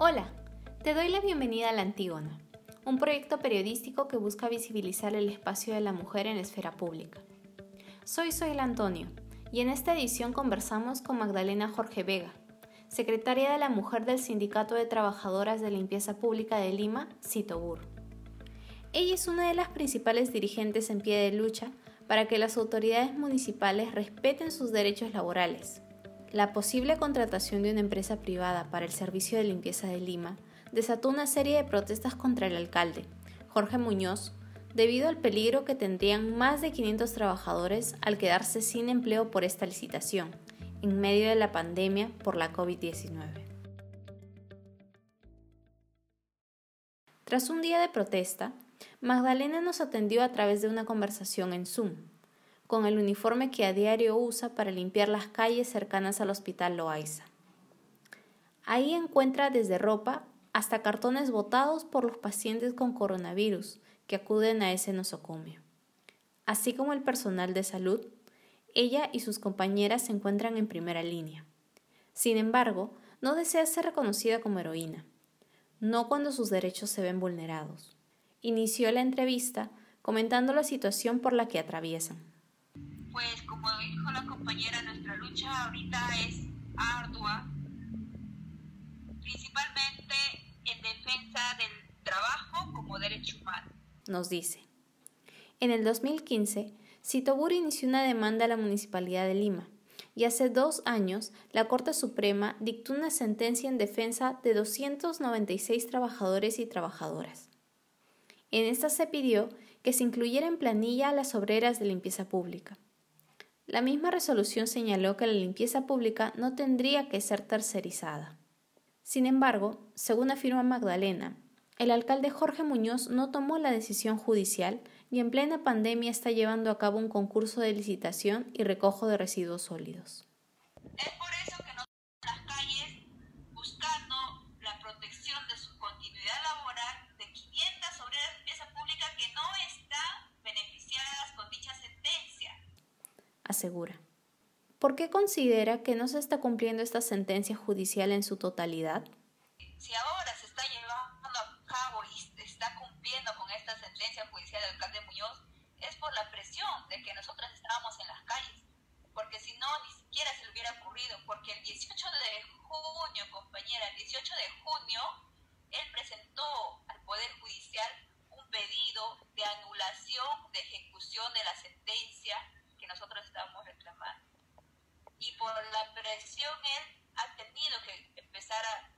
Hola, te doy la bienvenida a La Antígona, un proyecto periodístico que busca visibilizar el espacio de la mujer en esfera pública. Soy Soyla Antonio y en esta edición conversamos con Magdalena Jorge Vega, secretaria de la Mujer del Sindicato de Trabajadoras de Limpieza Pública de Lima, Citobur. Ella es una de las principales dirigentes en pie de lucha para que las autoridades municipales respeten sus derechos laborales la posible contratación de una empresa privada para el servicio de limpieza de Lima desató una serie de protestas contra el alcalde, Jorge Muñoz, debido al peligro que tendrían más de 500 trabajadores al quedarse sin empleo por esta licitación, en medio de la pandemia por la COVID-19. Tras un día de protesta, Magdalena nos atendió a través de una conversación en Zoom, con el uniforme que a diario usa para limpiar las calles cercanas al Hospital Loaiza. Ahí encuentra desde ropa hasta cartones botados por los pacientes con coronavirus que acuden a ese nosocomio. Así como el personal de salud, ella y sus compañeras se encuentran en primera línea. Sin embargo, no desea ser reconocida como heroína, no cuando sus derechos se ven vulnerados. Inició la entrevista comentando la situación por la que atraviesan pues como dijo la compañera, nuestra lucha ahorita es ardua, principalmente en defensa del trabajo como derecho humano. Nos dice. En el 2015, Citobur inició una demanda a la Municipalidad de Lima y hace dos años la Corte Suprema dictó una sentencia en defensa de 296 trabajadores y trabajadoras. En esta se pidió que se incluyera en planilla a las obreras de limpieza pública. La misma resolución señaló que la limpieza pública no tendría que ser tercerizada. Sin embargo, según afirma Magdalena, el alcalde Jorge Muñoz no tomó la decisión judicial y en plena pandemia está llevando a cabo un concurso de licitación y recojo de residuos sólidos las calles buscando la protección de su continuidad laboral de 500 obreras de limpieza pública que no están beneficiadas con dicha sentencia asegura. ¿Por qué considera que no se está cumpliendo esta sentencia judicial en su totalidad? Si ahora se está llevando a cabo y está cumpliendo con esta sentencia judicial del alcalde Muñoz, es por la presión de que nosotros estábamos en las calles. Porque si no, ni siquiera se le hubiera ocurrido. Porque el 18 de junio, compañera, el 18 de junio, él presentó al Poder Judicial un pedido de anulación de ejecución de la sentencia nosotros estábamos reclamando. Y por presión él ha tenido que empezar a,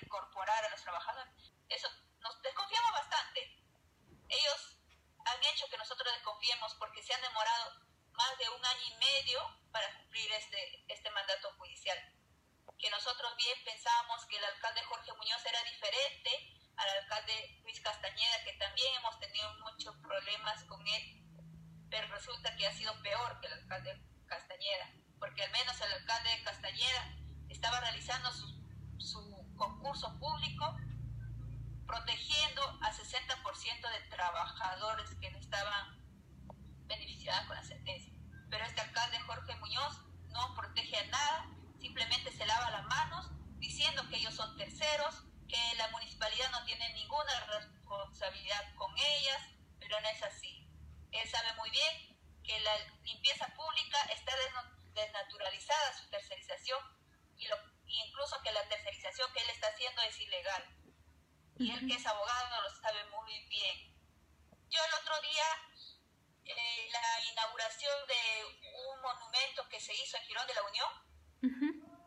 incorporar a los trabajadores. Eso nos desconfiamos bastante. Ellos han hecho que nosotros desconfiemos porque se han demorado más de un año y medio para cumplir este, este mandato judicial. Que nosotros bien pensábamos que el alcalde Jorge Muñoz era diferente al alcalde Luis Castañeda, que también hemos tenido muchos problemas con él pero resulta que ha sido peor que el alcalde Castañeda, porque al menos el alcalde de Castañeda estaba realizando su, concurso público protegiendo a 60% de trabajadores que no estaban beneficiados con la sentencia. Pero este alcalde Jorge Muñoz no protege a nada, simplemente se lava las manos diciendo que ellos son terceros, que la municipalidad no tiene ninguna responsabilidad con ellas, pero no es así. Él sabe muy bien que la limpieza pública está desnaturalizada su tercerización y lo, incluso que la tercerización que él está haciendo es ilegal. Y él que es abogado lo sabe muy bien. Yo el otro día, eh, la inauguración de un monumento que se hizo en Girón de la Unión,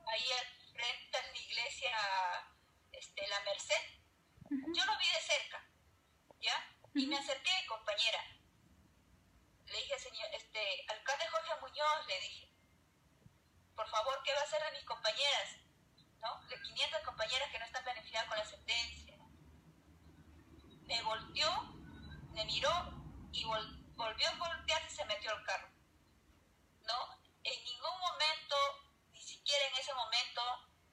ahí frente a la iglesia este, La Merced, yo lo vi de cerca, ¿ya? Y me acerqué, compañera, le dije, señor, este, alcalde Jorge Muñoz, le dije, por favor, ¿qué va a hacer de mis compañeras? ¿No? De 500 compañeras que no están beneficiadas con la sentencia. Me volteó, me miró y volvió a voltearse y se metió al carro. ¿No? En ningún momento, ni siquiera en ese momento,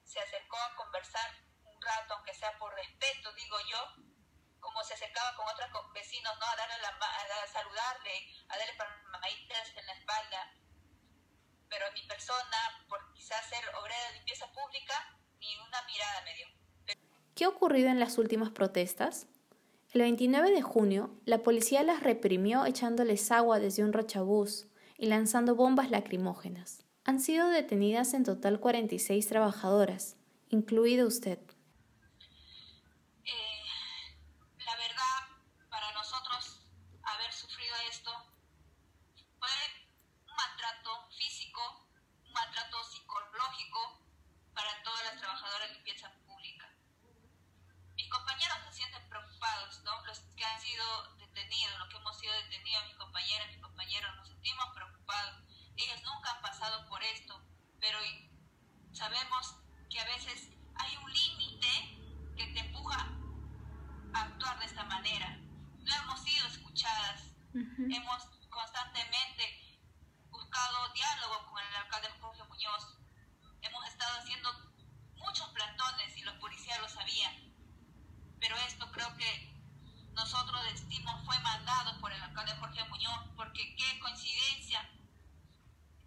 se acercó a conversar un rato, aunque sea por respeto, digo yo, como se acercaba con otros vecinos, ¿no? A darle la a saludarle, a darle palmaditas en la espalda. Pero mi persona, por quizás ser obrera de limpieza pública, ni una mirada me dio. ¿Qué ha ocurrido en las últimas protestas? El 29 de junio, la policía las reprimió echándoles agua desde un rochabús y lanzando bombas lacrimógenas. Han sido detenidas en total 46 trabajadoras, incluido usted. Sabemos que a veces hay un límite que te empuja a actuar de esta manera. No hemos sido escuchadas, hemos constantemente buscado diálogo con el alcalde Jorge Muñoz, hemos estado haciendo muchos plantones y los policías lo sabían, pero esto creo que nosotros decimos fue mandado por el alcalde Jorge Muñoz, porque qué coincidencia,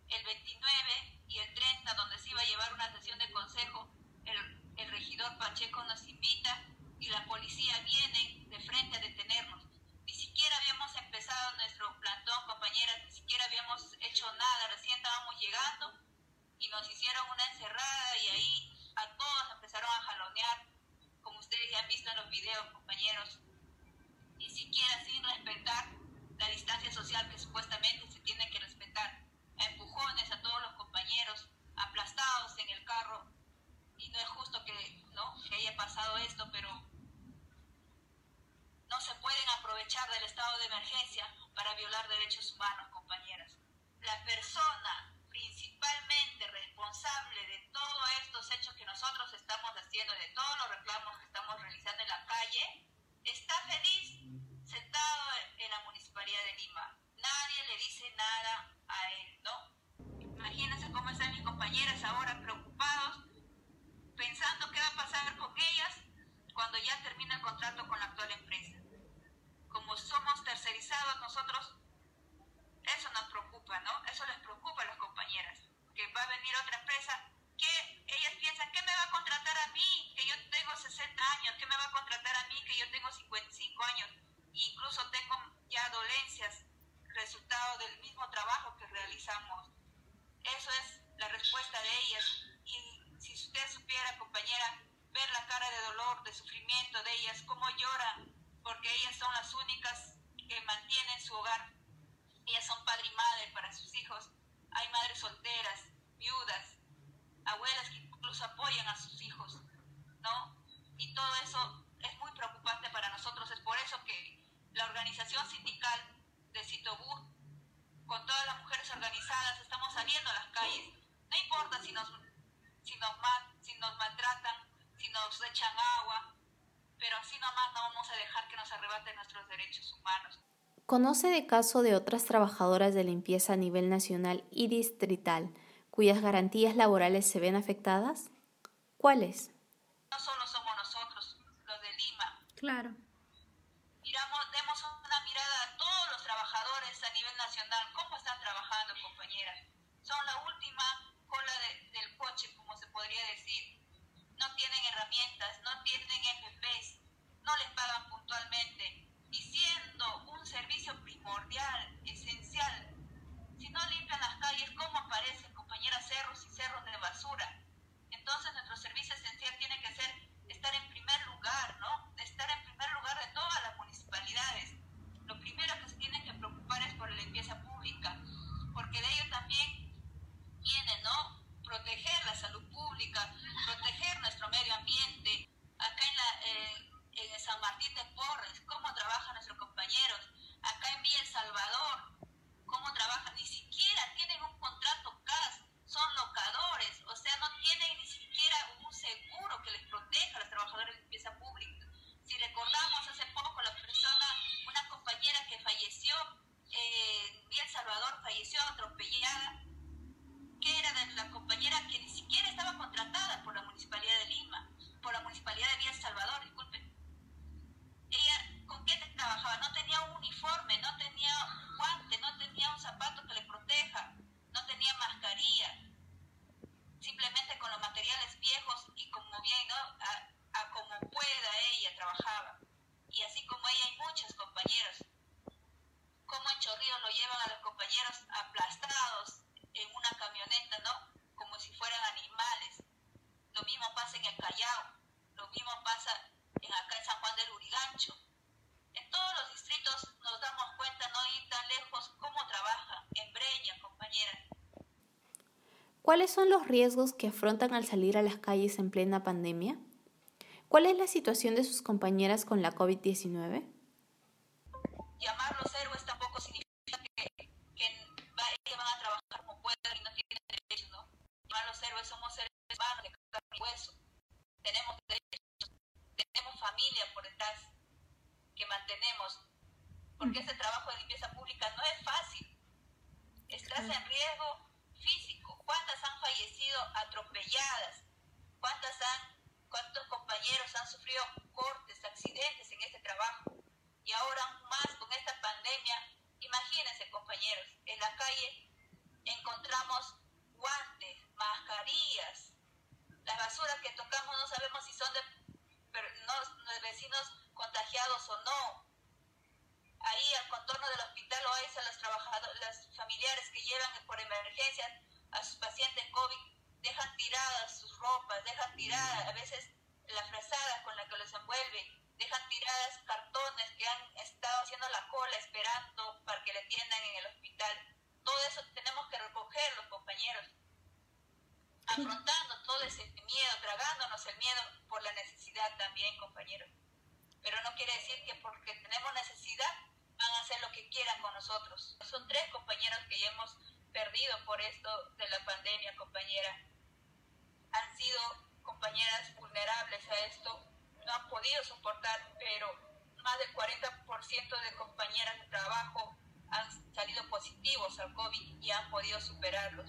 el 29 y el 30, donde se iba a llevar una sesión de consejo, el, regidor Pacheco nos invita y la policía viene de frente a detenernos. Ni siquiera habíamos empezado nuestro plantón, compañeras, ni siquiera habíamos hecho nada, recién estábamos llegando y nos hicieron una encerrada y ahí a todos empezaron a jalonear, como ustedes ya han visto en los videos, compañeros, ni siquiera sin respetar la distancia social que supuestamente se tiene que respetar empujones a todos los compañeros, aplastados en el carro. Y no es justo que, ¿no? que haya pasado esto, pero no se pueden aprovechar del estado de emergencia para violar derechos humanos, compañeras. La persona principalmente responsable de todos estos hechos que nosotros estamos haciendo, de todos los reclamos que estamos realizando en la calle, está feliz sentado en Municipalidad de Lima. Nadie le dice nada a él, ¿no? Imagínense cómo están mis compañeras ahora preocupados, pensando qué va a pasar con ellas cuando ya termine el contrato con la actual empresa. Como somos tercerizados nosotros, eso nos preocupa, ¿no? Eso les preocupa a las compañeras, que va a venir otra empresa que ellas piensan, ¿qué me va a contratar a mí? Que yo tengo 60 años, ¿qué me va a contratar a mí? Que yo tengo 55 años, incluso tengo ya dolencias resultado del mismo trabajo que realizamos. Eso es la respuesta de ellas. Y si usted supiera, compañera, ver la cara de dolor, de sufrimiento de ellas, cómo lloran, porque ellas son las únicas que mantienen su hogar. Ellas son padre y madre para sus hijos. Hay madres solteras, viudas, abuelas que incluso apoyan a sus hijos, ¿no? Y todo eso es muy preocupante para nosotros. Es por eso que organización sindical de Citobú, con todas las mujeres organizadas, estamos saliendo a las calles. No importa si nos, si nos, si nos maltratan, si nos echan agua, pero así nomás no vamos a dejar que nos arrebaten nuestros derechos humanos. ¿Conoce de caso de otras trabajadoras de limpieza a nivel nacional y distrital cuyas garantías laborales se ven afectadas? ¿Cuáles? No solo somos nosotros, los de Lima. Claro. Nacional, cómo están trabajando, compañeras. Son la última cola del coche, como se podría decir. No tienen herramientas, no tienen FPs, no les pagan puntualmente. Y siendo un servicio primordial, esencial, si no limpian las calles, ¿cómo aparecen, compañeras, cerros y cerros de basura? Entonces nuestro servicio esencial tiene que ser estar en primer lugar, ¿no? Estar en primer lugar de todas las municipalidades. Lo primero que se tienen que preocupar por limpieza pública, porque de ello también viene, ¿no? Proteger la salud pública, proteger nuestro medio ambiente. Acá en, la, eh, en San Martín de Porres, cómo trabajan nuestros compañeros. Acá en Villa El Salvador, cómo trabajan. ¿Cuáles son los riesgos que afrontan al salir a las calles en plena pandemia? ¿Cuál es la situación de sus compañeras con la COVID-19? Llamarlos héroes tampoco significa que, que ellos van a trabajar como pueden y no tienen derechos, ¿no? Llamarlos héroes somos seres humanos de carne y hueso. Tenemos derechos, tenemos familia por detrás que mantenemos, porque ese trabajo de limpieza pública no es fácil. Estás en riesgo físico. ¿Cuántas han fallecido atropelladas? ¿Cuántas han cuántos compañeros han sufrido cortes, accidentes en este trabajo. Y ahora más con esta pandemia, imagínense compañeros, en la calle encontramos guantes, mascarillas, las basuras que tocamos no sabemos si son de, de vecinos contagiados o no. Ahí al contorno del hospital o hay a los trabajadores, los familiares que llevan por emergencia a sus pacientes COVID dejan tiradas sus ropas, dejan tiradas a veces las frazadas con las que los envuelven, dejan tiradas cartones que han estado haciendo la cola esperando para que le atiendan en el hospital. Todo eso tenemos que recoger los compañeros, afrontando todo ese miedo, tragándonos el miedo por la necesidad también, compañeros. Pero no quiere decir que porque tenemos necesidad van a hacer lo que quieran con nosotros. Son tres compañeros que ya hemos perdido por esto de la pandemia, compañera han sido compañeras vulnerables a esto, no han podido soportar, pero más del 40% de compañeras de trabajo han salido positivos al COVID y han podido superarlos.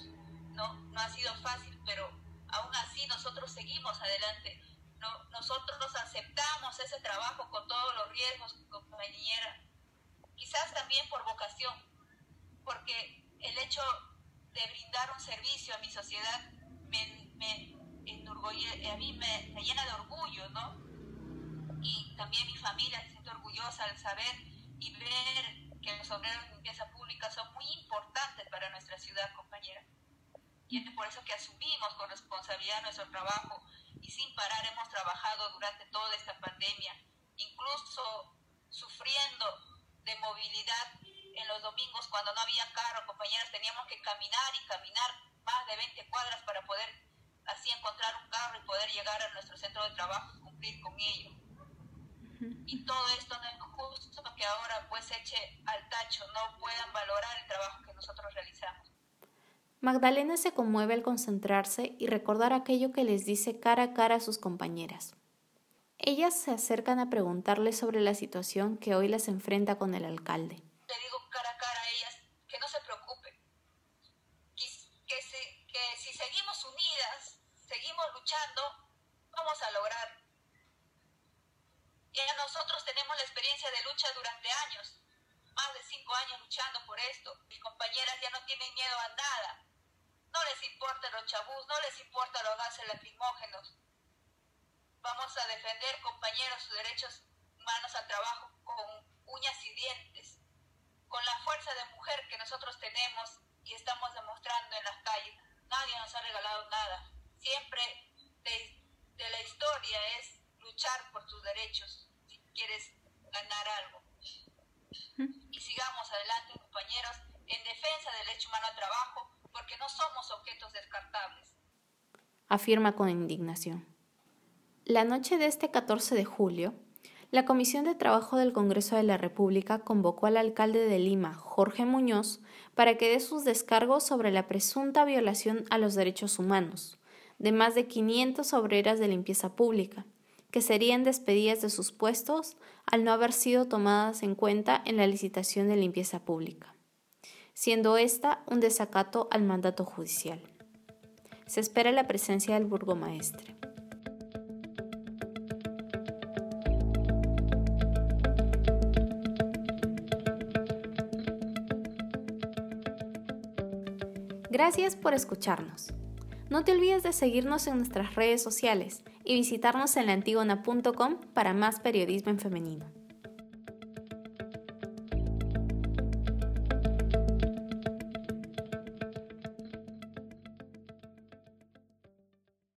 No, no ha sido fácil, pero aún así nosotros seguimos adelante. No, nosotros nos aceptamos ese trabajo con todos los riesgos, compañera. Quizás también por vocación, porque el hecho de brindar un servicio a mi sociedad me, me, a mí me, llena de orgullo, ¿no? Y también mi familia se siente orgullosa al saber y ver que los obreros de limpieza pública son muy importantes para nuestra ciudad, compañera. Y es por eso que asumimos con responsabilidad nuestro trabajo y sin parar hemos trabajado durante toda esta pandemia, incluso sufriendo domingos cuando no había carro, compañeras, teníamos que caminar y caminar más de 20 cuadras para poder así encontrar un carro y poder llegar a nuestro centro de trabajo y cumplir con ello. Y todo esto no es justo que ahora pues eche al tacho, no puedan valorar el trabajo que nosotros realizamos. Magdalena se conmueve al concentrarse y recordar aquello que les dice cara a cara a sus compañeras. Ellas se acercan a preguntarle sobre la situación que hoy las enfrenta con el alcalde. Le digo cara a cara a ellas que no se preocupen, que, que si seguimos unidas, seguimos luchando, vamos a lograr. Ya nosotros tenemos la experiencia de lucha durante años, más de cinco años luchando por esto. Mis compañeras ya no tienen miedo a nada. No les importa los chabús, no les importa los gases lacrimógenos. Vamos a defender, compañeros, sus derechos humanos al trabajo con uñas y dientes, con la fuerza de mujer que nosotros tenemos y estamos demostrando en las calles. Nadie nos ha regalado nada siempre de, la historia es luchar por tus derechos si quieres ganar algo. Y sigamos adelante, compañeros, en defensa del derecho humano al trabajo, porque no somos objetos descartables. Afirma con indignación. La noche de este 14 de julio, la Comisión de Trabajo del Congreso de la República convocó al alcalde de Lima, Jorge Muñoz, para que dé sus descargos sobre la presunta violación a los derechos humanos, de más de 500 obreras de limpieza pública, que serían despedidas de sus puestos al no haber sido tomadas en cuenta en la licitación de limpieza pública, siendo esta un desacato al mandato judicial. Se espera la presencia del burgomaestre. Gracias por escucharnos. No te olvides de seguirnos en nuestras redes sociales y visitarnos en laantigona.com para más periodismo en femenino.